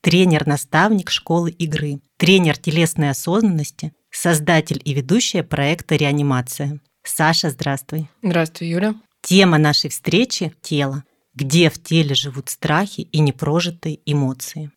тренер-наставник школы игры, тренер телесной осознанности, создатель и ведущая проекта «Реанимация». Саша, здравствуй. Здравствуй, Юля. Тема нашей встречи – тело. Где в теле живут страхи и непрожитые эмоции.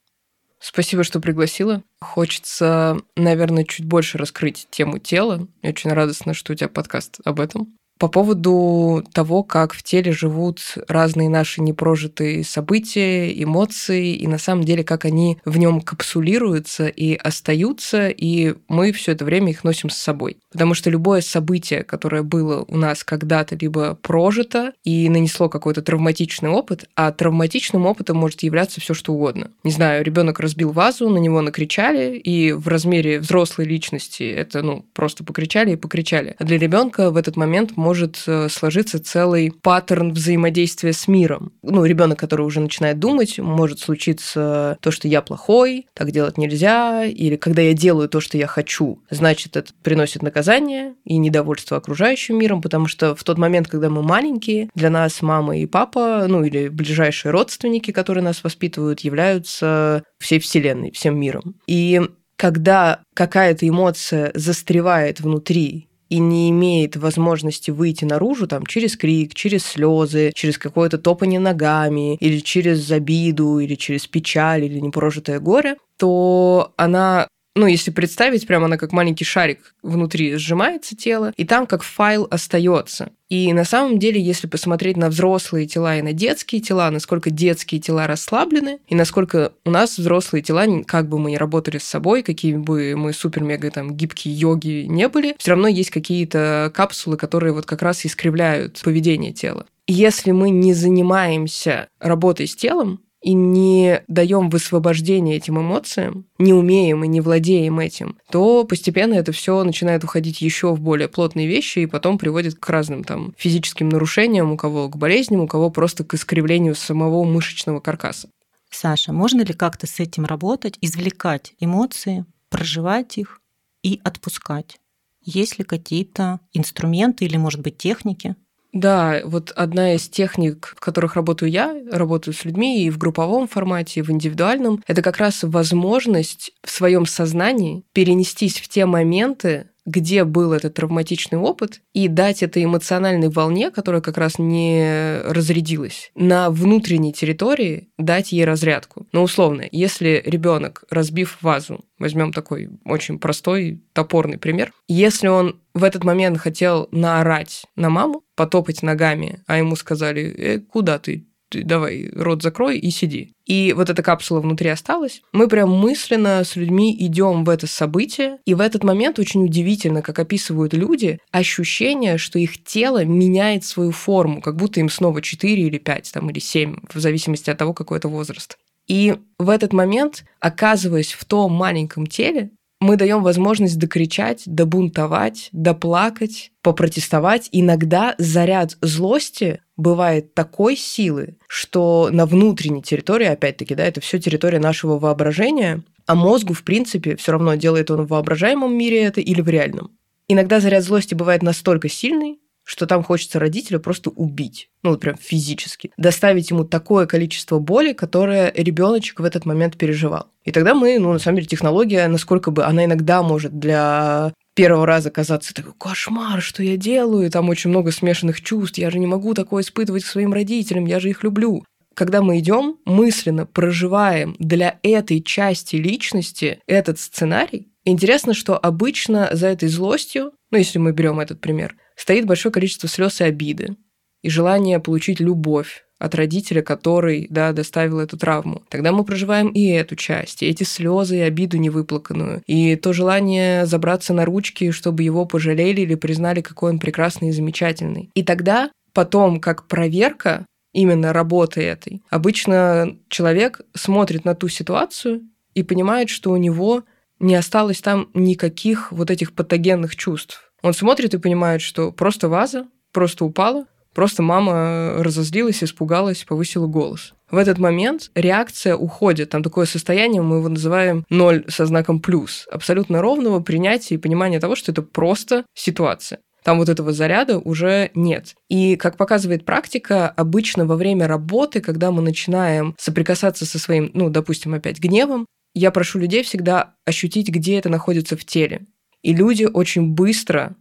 Спасибо, что пригласила. Хочется, наверное, чуть больше раскрыть тему тела. Я очень радостна, что у тебя подкаст об этом по поводу того, как в теле живут разные наши непрожитые события, эмоции, и на самом деле, как они в нем капсулируются и остаются, и мы все это время их носим с собой. Потому что любое событие, которое было у нас когда-то либо прожито и нанесло какой-то травматичный опыт, а травматичным опытом может являться все что угодно. Не знаю, ребенок разбил вазу, на него накричали, и в размере взрослой личности это, ну, просто покричали и покричали. А для ребенка в этот момент может э, сложиться целый паттерн взаимодействия с миром. Ну, ребенок, который уже начинает думать, может случиться то, что я плохой, так делать нельзя, или когда я делаю то, что я хочу, значит, это приносит наказание и недовольство окружающим миром, потому что в тот момент, когда мы маленькие, для нас мама и папа, ну или ближайшие родственники, которые нас воспитывают, являются всей Вселенной, всем миром. И когда какая-то эмоция застревает внутри и не имеет возможности выйти наружу там через крик, через слезы, через какое-то топание ногами, или через обиду, или через печаль, или непрожитое горе, то она ну, если представить, прямо она как маленький шарик внутри сжимается тело, и там как файл остается. И на самом деле, если посмотреть на взрослые тела и на детские тела, насколько детские тела расслаблены, и насколько у нас взрослые тела, как бы мы ни работали с собой, какие бы мы супер-мега там гибкие йоги не были, все равно есть какие-то капсулы, которые вот как раз искривляют поведение тела. Если мы не занимаемся работой с телом, и не даем высвобождения этим эмоциям, не умеем и не владеем этим, то постепенно это все начинает уходить еще в более плотные вещи и потом приводит к разным там физическим нарушениям, у кого к болезням, у кого просто к искривлению самого мышечного каркаса. Саша, можно ли как-то с этим работать, извлекать эмоции, проживать их и отпускать? Есть ли какие-то инструменты или, может быть, техники? Да, вот одна из техник, в которых работаю я, работаю с людьми и в групповом формате, и в индивидуальном, это как раз возможность в своем сознании перенестись в те моменты, где был этот травматичный опыт, и дать этой эмоциональной волне, которая как раз не разрядилась, на внутренней территории дать ей разрядку. Но условно, если ребенок, разбив вазу, возьмем такой очень простой, топорный пример, если он в этот момент хотел наорать на маму, потопать ногами, а ему сказали, э, куда ты? давай рот закрой и сиди. И вот эта капсула внутри осталась. Мы прям мысленно с людьми идем в это событие, и в этот момент очень удивительно, как описывают люди, ощущение, что их тело меняет свою форму, как будто им снова 4 или 5, там, или 7, в зависимости от того, какой это возраст. И в этот момент, оказываясь в том маленьком теле, мы даем возможность докричать, добунтовать, доплакать, попротестовать. Иногда заряд злости бывает такой силы, что на внутренней территории, опять-таки, да, это все территория нашего воображения, а мозгу, в принципе, все равно делает он в воображаемом мире это или в реальном. Иногда заряд злости бывает настолько сильный, что там хочется родителя просто убить, ну вот прям физически, доставить ему такое количество боли, которое ребеночек в этот момент переживал. И тогда мы, ну на самом деле технология, насколько бы она иногда может для первого раза казаться такой кошмар, что я делаю, там очень много смешанных чувств, я же не могу такое испытывать к своим родителям, я же их люблю. Когда мы идем, мысленно проживаем для этой части личности этот сценарий, интересно, что обычно за этой злостью, ну если мы берем этот пример, стоит большое количество слез и обиды, и желание получить любовь от родителя, который да, доставил эту травму. Тогда мы проживаем и эту часть, и эти слезы и обиду невыплаканную, и то желание забраться на ручки, чтобы его пожалели или признали, какой он прекрасный и замечательный. И тогда потом, как проверка именно работы этой, обычно человек смотрит на ту ситуацию и понимает, что у него не осталось там никаких вот этих патогенных чувств. Он смотрит и понимает, что просто ваза, просто упала, просто мама разозлилась, испугалась, повысила голос. В этот момент реакция уходит. Там такое состояние, мы его называем ноль со знаком плюс. Абсолютно ровного принятия и понимания того, что это просто ситуация. Там вот этого заряда уже нет. И, как показывает практика, обычно во время работы, когда мы начинаем соприкасаться со своим, ну, допустим, опять гневом, я прошу людей всегда ощутить, где это находится в теле. И люди очень быстро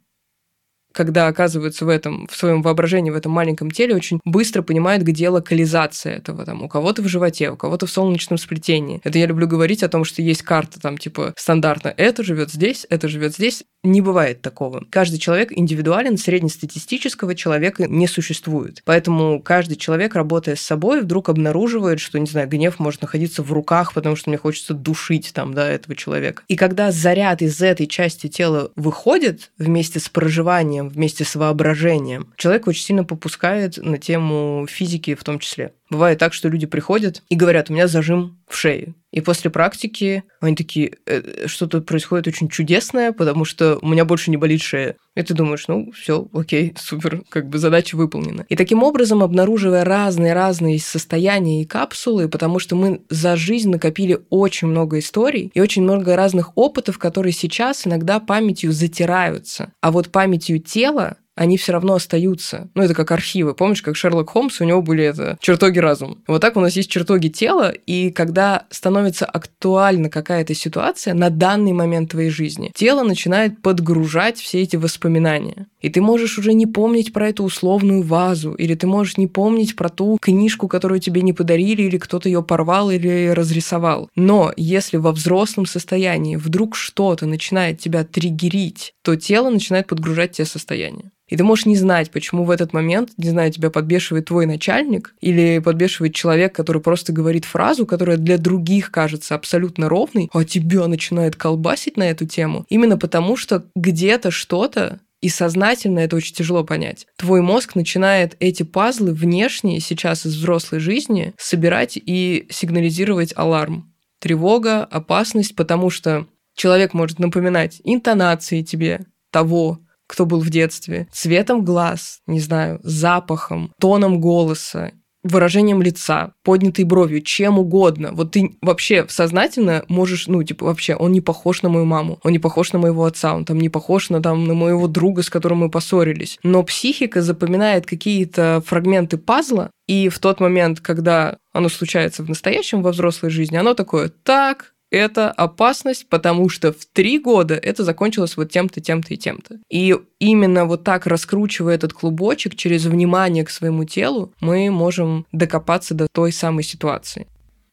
когда оказываются в этом, в своем воображении, в этом маленьком теле, очень быстро понимают, где локализация этого. Там, у кого-то в животе, у кого-то в солнечном сплетении. Это я люблю говорить о том, что есть карта там типа стандартно. Это живет здесь, это живет здесь. Не бывает такого. Каждый человек индивидуален, среднестатистического человека не существует. Поэтому каждый человек, работая с собой, вдруг обнаруживает, что, не знаю, гнев может находиться в руках, потому что мне хочется душить там, да, этого человека. И когда заряд из этой части тела выходит вместе с проживанием вместе с воображением, человек очень сильно попускает на тему физики в том числе. Бывает так, что люди приходят и говорят, у меня зажим в шее. И после практики они такие, «Э, что-то происходит очень чудесное, потому что у меня больше не болит шея. И ты думаешь, ну, все, окей, супер, как бы задача выполнена. И таким образом, обнаруживая разные-разные состояния и капсулы, потому что мы за жизнь накопили очень много историй и очень много разных опытов, которые сейчас иногда памятью затираются. А вот памятью тела они все равно остаются. Ну, это как архивы. Помнишь, как Шерлок Холмс, у него были это чертоги разума. Вот так у нас есть чертоги тела, и когда становится актуальна какая-то ситуация на данный момент твоей жизни, тело начинает подгружать все эти воспоминания. И ты можешь уже не помнить про эту условную вазу, или ты можешь не помнить про ту книжку, которую тебе не подарили, или кто-то ее порвал или разрисовал. Но если во взрослом состоянии вдруг что-то начинает тебя триггерить, то тело начинает подгружать те состояния. И ты можешь не знать, почему в этот момент, не знаю, тебя подбешивает твой начальник или подбешивает человек, который просто говорит фразу, которая для других кажется абсолютно ровной, а тебя начинает колбасить на эту тему. Именно потому, что где-то что-то и сознательно это очень тяжело понять. Твой мозг начинает эти пазлы внешние сейчас из взрослой жизни собирать и сигнализировать аларм. Тревога, опасность, потому что человек может напоминать интонации тебе того, кто был в детстве, цветом глаз, не знаю, запахом, тоном голоса, выражением лица, поднятой бровью, чем угодно. Вот ты вообще сознательно можешь, ну, типа, вообще, он не похож на мою маму, он не похож на моего отца, он там не похож на, там, на моего друга, с которым мы поссорились. Но психика запоминает какие-то фрагменты пазла, и в тот момент, когда оно случается в настоящем, во взрослой жизни, оно такое, так, это опасность, потому что в три года это закончилось вот тем-то, тем-то и тем-то. И именно вот так раскручивая этот клубочек через внимание к своему телу, мы можем докопаться до той самой ситуации.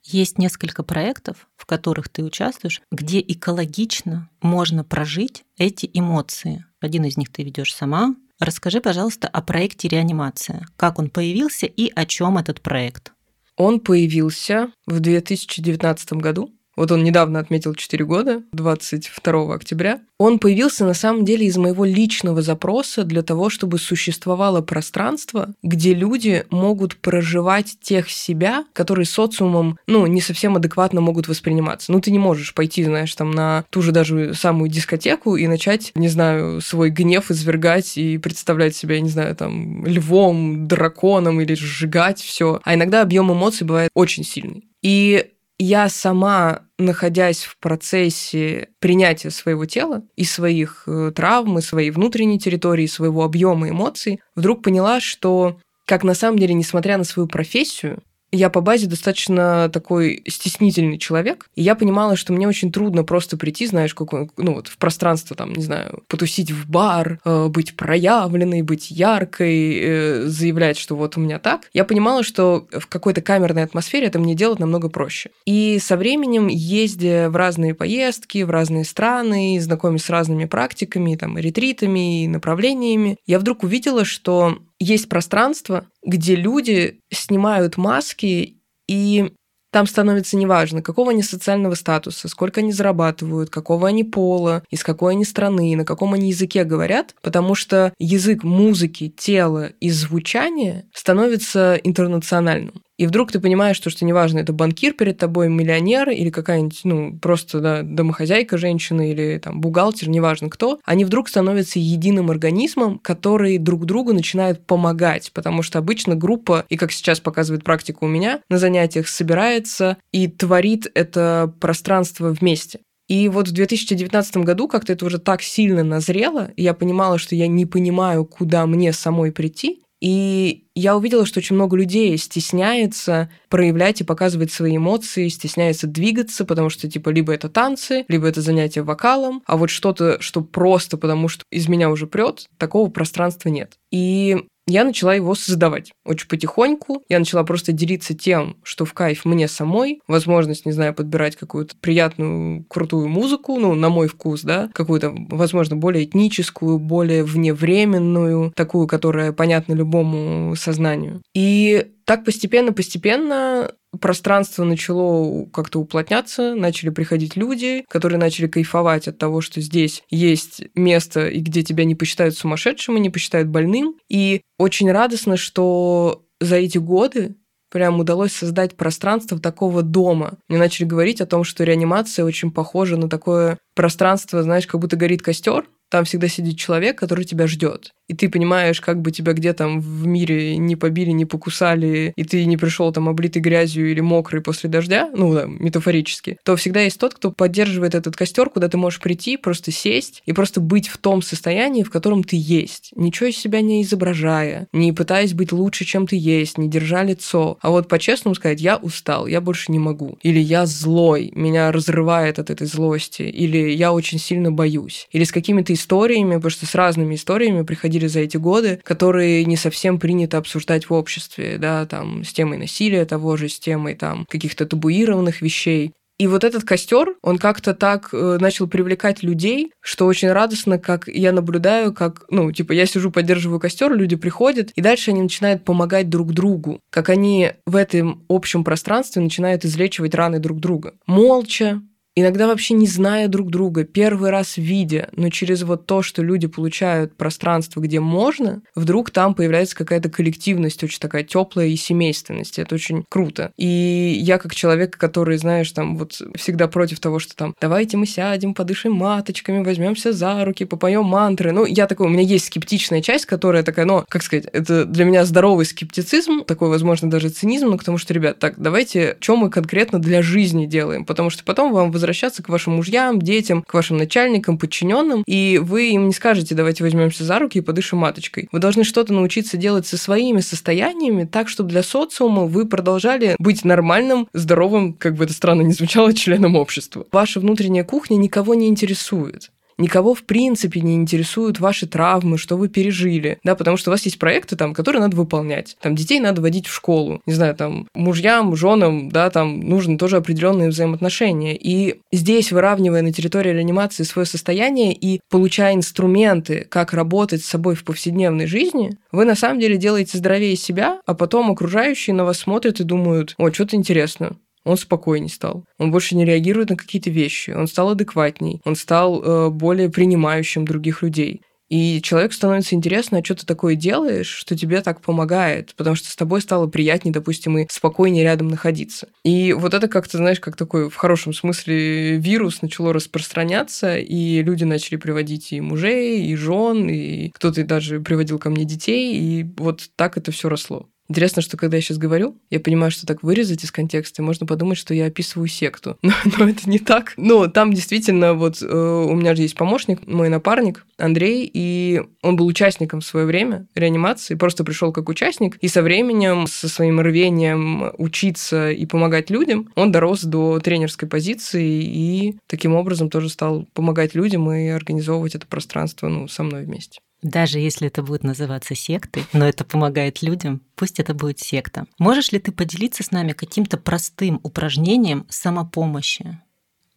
Есть несколько проектов, в которых ты участвуешь, где экологично можно прожить эти эмоции. Один из них ты ведешь сама. Расскажи, пожалуйста, о проекте реанимация. Как он появился и о чем этот проект? Он появился в 2019 году. Вот он недавно отметил 4 года, 22 октября. Он появился на самом деле из моего личного запроса для того, чтобы существовало пространство, где люди могут проживать тех себя, которые социумом, ну, не совсем адекватно могут восприниматься. Ну, ты не можешь пойти, знаешь, там на ту же даже самую дискотеку и начать, не знаю, свой гнев извергать и представлять себя, я не знаю, там, львом, драконом или сжигать все. А иногда объем эмоций бывает очень сильный. И я сама, находясь в процессе принятия своего тела и своих э, травм, и своей внутренней территории, своего объема эмоций, вдруг поняла, что как на самом деле, несмотря на свою профессию, я по базе достаточно такой стеснительный человек, и я понимала, что мне очень трудно просто прийти, знаешь, какой, ну вот в пространство, там, не знаю, потусить в бар, э, быть проявленной, быть яркой, э, заявлять, что вот у меня так. Я понимала, что в какой-то камерной атмосфере это мне делать намного проще. И со временем, ездя в разные поездки, в разные страны, знакомясь с разными практиками, там, ретритами и направлениями, я вдруг увидела, что есть пространство, где люди снимают маски, и там становится неважно, какого они социального статуса, сколько они зарабатывают, какого они пола, из какой они страны, на каком они языке говорят, потому что язык музыки, тела и звучания становится интернациональным. И вдруг ты понимаешь, что, что неважно, это банкир перед тобой, миллионер или какая-нибудь, ну, просто да, домохозяйка женщина или там бухгалтер, неважно кто, они вдруг становятся единым организмом, который друг другу начинает помогать, потому что обычно группа, и как сейчас показывает практика у меня, на занятиях собирается и творит это пространство вместе. И вот в 2019 году как-то это уже так сильно назрело, и я понимала, что я не понимаю, куда мне самой прийти. И я увидела, что очень много людей стесняется проявлять и показывать свои эмоции, стесняется двигаться, потому что, типа, либо это танцы, либо это занятие вокалом, а вот что-то, что просто потому что из меня уже прет, такого пространства нет. И я начала его создавать очень потихоньку. Я начала просто делиться тем, что в кайф мне самой. Возможность, не знаю, подбирать какую-то приятную, крутую музыку, ну, на мой вкус, да, какую-то, возможно, более этническую, более вневременную, такую, которая понятна любому сознанию. И так постепенно-постепенно пространство начало как-то уплотняться, начали приходить люди, которые начали кайфовать от того, что здесь есть место, и где тебя не посчитают сумасшедшим и не посчитают больным. И очень радостно, что за эти годы прям удалось создать пространство такого дома. Мне начали говорить о том, что реанимация очень похожа на такое пространство, знаешь, как будто горит костер, там всегда сидит человек, который тебя ждет и ты понимаешь, как бы тебя где там в мире не побили, не покусали, и ты не пришел там облитый грязью или мокрый после дождя, ну да, метафорически, то всегда есть тот, кто поддерживает этот костер, куда ты можешь прийти, просто сесть и просто быть в том состоянии, в котором ты есть, ничего из себя не изображая, не пытаясь быть лучше, чем ты есть, не держа лицо, а вот по-честному сказать, я устал, я больше не могу, или я злой, меня разрывает от этой злости, или я очень сильно боюсь, или с какими-то историями, потому что с разными историями приходили происходили за эти годы, которые не совсем принято обсуждать в обществе, да, там, с темой насилия того же, с темой там каких-то табуированных вещей. И вот этот костер, он как-то так э, начал привлекать людей, что очень радостно, как я наблюдаю, как, ну, типа, я сижу, поддерживаю костер, люди приходят, и дальше они начинают помогать друг другу, как они в этом общем пространстве начинают излечивать раны друг друга. Молча, иногда вообще не зная друг друга, первый раз видя, но через вот то, что люди получают пространство, где можно, вдруг там появляется какая-то коллективность, очень такая теплая и семейственность. Это очень круто. И я как человек, который, знаешь, там вот всегда против того, что там давайте мы сядем, подышим маточками, возьмемся за руки, попоем мантры. Ну, я такой, у меня есть скептичная часть, которая такая, ну, как сказать, это для меня здоровый скептицизм, такой, возможно, даже цинизм, но потому что, ребят, так, давайте, что мы конкретно для жизни делаем, потому что потом вам возвращается возвращаться к вашим мужьям, детям, к вашим начальникам, подчиненным, и вы им не скажете, давайте возьмемся за руки и подышим маточкой. Вы должны что-то научиться делать со своими состояниями так, чтобы для социума вы продолжали быть нормальным, здоровым, как бы это странно ни звучало, членом общества. Ваша внутренняя кухня никого не интересует никого в принципе не интересуют ваши травмы, что вы пережили, да, потому что у вас есть проекты там, которые надо выполнять. Там детей надо водить в школу, не знаю, там мужьям, женам, да, там нужны тоже определенные взаимоотношения. И здесь, выравнивая на территории реанимации свое состояние и получая инструменты, как работать с собой в повседневной жизни, вы на самом деле делаете здоровее себя, а потом окружающие на вас смотрят и думают, о, что-то интересно, он спокойней стал. Он больше не реагирует на какие-то вещи. Он стал адекватней. Он стал э, более принимающим других людей. И человеку становится интересно, а что ты такое делаешь, что тебе так помогает, потому что с тобой стало приятнее, допустим, и спокойнее рядом находиться. И вот это как-то, знаешь, как такой в хорошем смысле вирус начало распространяться, и люди начали приводить и мужей, и жен, и кто-то даже приводил ко мне детей, и вот так это все росло. Интересно, что когда я сейчас говорю, я понимаю, что так вырезать из контекста, можно подумать, что я описываю секту. Но, но это не так. Но там действительно вот э, у меня же есть помощник, мой напарник Андрей, и он был участником в свое время реанимации, просто пришел как участник, и со временем, со своим рвением учиться и помогать людям, он дорос до тренерской позиции и таким образом тоже стал помогать людям и организовывать это пространство ну, со мной вместе. Даже если это будет называться сектой, но это помогает людям, пусть это будет секта. Можешь ли ты поделиться с нами каким-то простым упражнением самопомощи?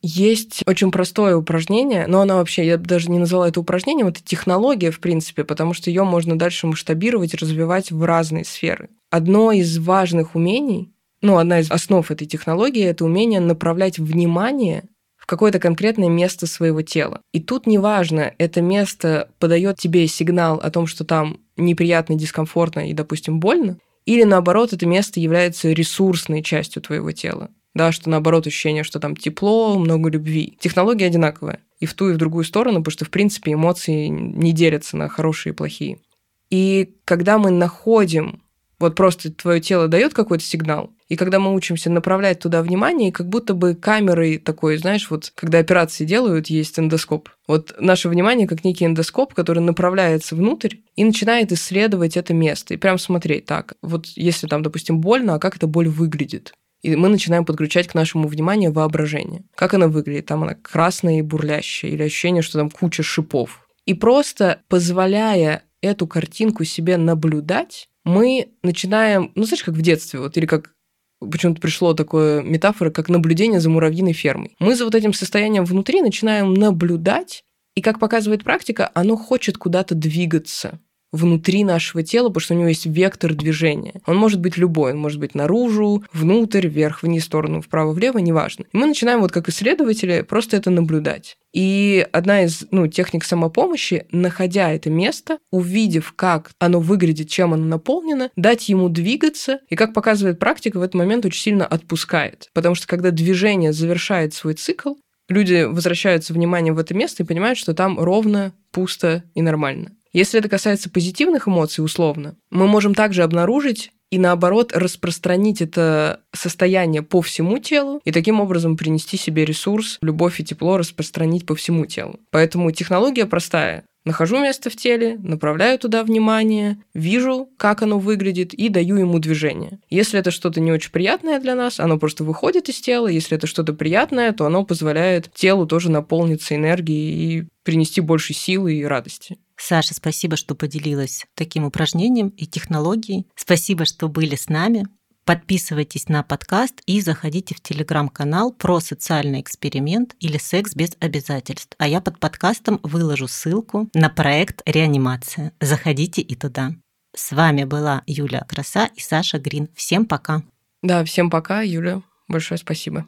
Есть очень простое упражнение, но оно вообще, я даже не назвала это упражнением, это технология, в принципе, потому что ее можно дальше масштабировать развивать в разные сферы. Одно из важных умений, ну, одна из основ этой технологии – это умение направлять внимание в какое-то конкретное место своего тела. И тут неважно, это место подает тебе сигнал о том, что там неприятно, дискомфортно и, допустим, больно, Или наоборот, это место является ресурсной частью твоего тела. Да, что наоборот ощущение, что там тепло, много любви. Технология одинаковая и в ту, и в другую сторону, потому что, в принципе, эмоции не делятся на хорошие и плохие. И когда мы находим, вот просто твое тело дает какой-то сигнал, и когда мы учимся направлять туда внимание, как будто бы камерой такой, знаешь, вот когда операции делают, есть эндоскоп. Вот наше внимание как некий эндоскоп, который направляется внутрь и начинает исследовать это место. И прям смотреть, так, вот если там, допустим, больно, а как эта боль выглядит? И мы начинаем подключать к нашему вниманию воображение. Как она выглядит? Там она красная и бурлящая, или ощущение, что там куча шипов. И просто позволяя эту картинку себе наблюдать, мы начинаем, ну, знаешь, как в детстве, вот, или как почему-то пришло такое метафора, как наблюдение за муравьиной фермой. Мы за вот этим состоянием внутри начинаем наблюдать, и, как показывает практика, оно хочет куда-то двигаться внутри нашего тела, потому что у него есть вектор движения. Он может быть любой, он может быть наружу, внутрь, вверх, вниз, сторону, вправо, влево, неважно. И мы начинаем вот как исследователи просто это наблюдать. И одна из ну, техник самопомощи, находя это место, увидев, как оно выглядит, чем оно наполнено, дать ему двигаться, и, как показывает практика, в этот момент очень сильно отпускает. Потому что когда движение завершает свой цикл, люди возвращаются внимание в это место и понимают, что там ровно, пусто и нормально. Если это касается позитивных эмоций, условно, мы можем также обнаружить и наоборот распространить это состояние по всему телу и таким образом принести себе ресурс, любовь и тепло распространить по всему телу. Поэтому технология простая. Нахожу место в теле, направляю туда внимание, вижу, как оно выглядит, и даю ему движение. Если это что-то не очень приятное для нас, оно просто выходит из тела. Если это что-то приятное, то оно позволяет телу тоже наполниться энергией и принести больше силы и радости. Саша, спасибо, что поделилась таким упражнением и технологией. Спасибо, что были с нами. Подписывайтесь на подкаст и заходите в телеграм-канал про социальный эксперимент или секс без обязательств. А я под подкастом выложу ссылку на проект «Реанимация». Заходите и туда. С вами была Юля Краса и Саша Грин. Всем пока. Да, всем пока, Юля. Большое спасибо.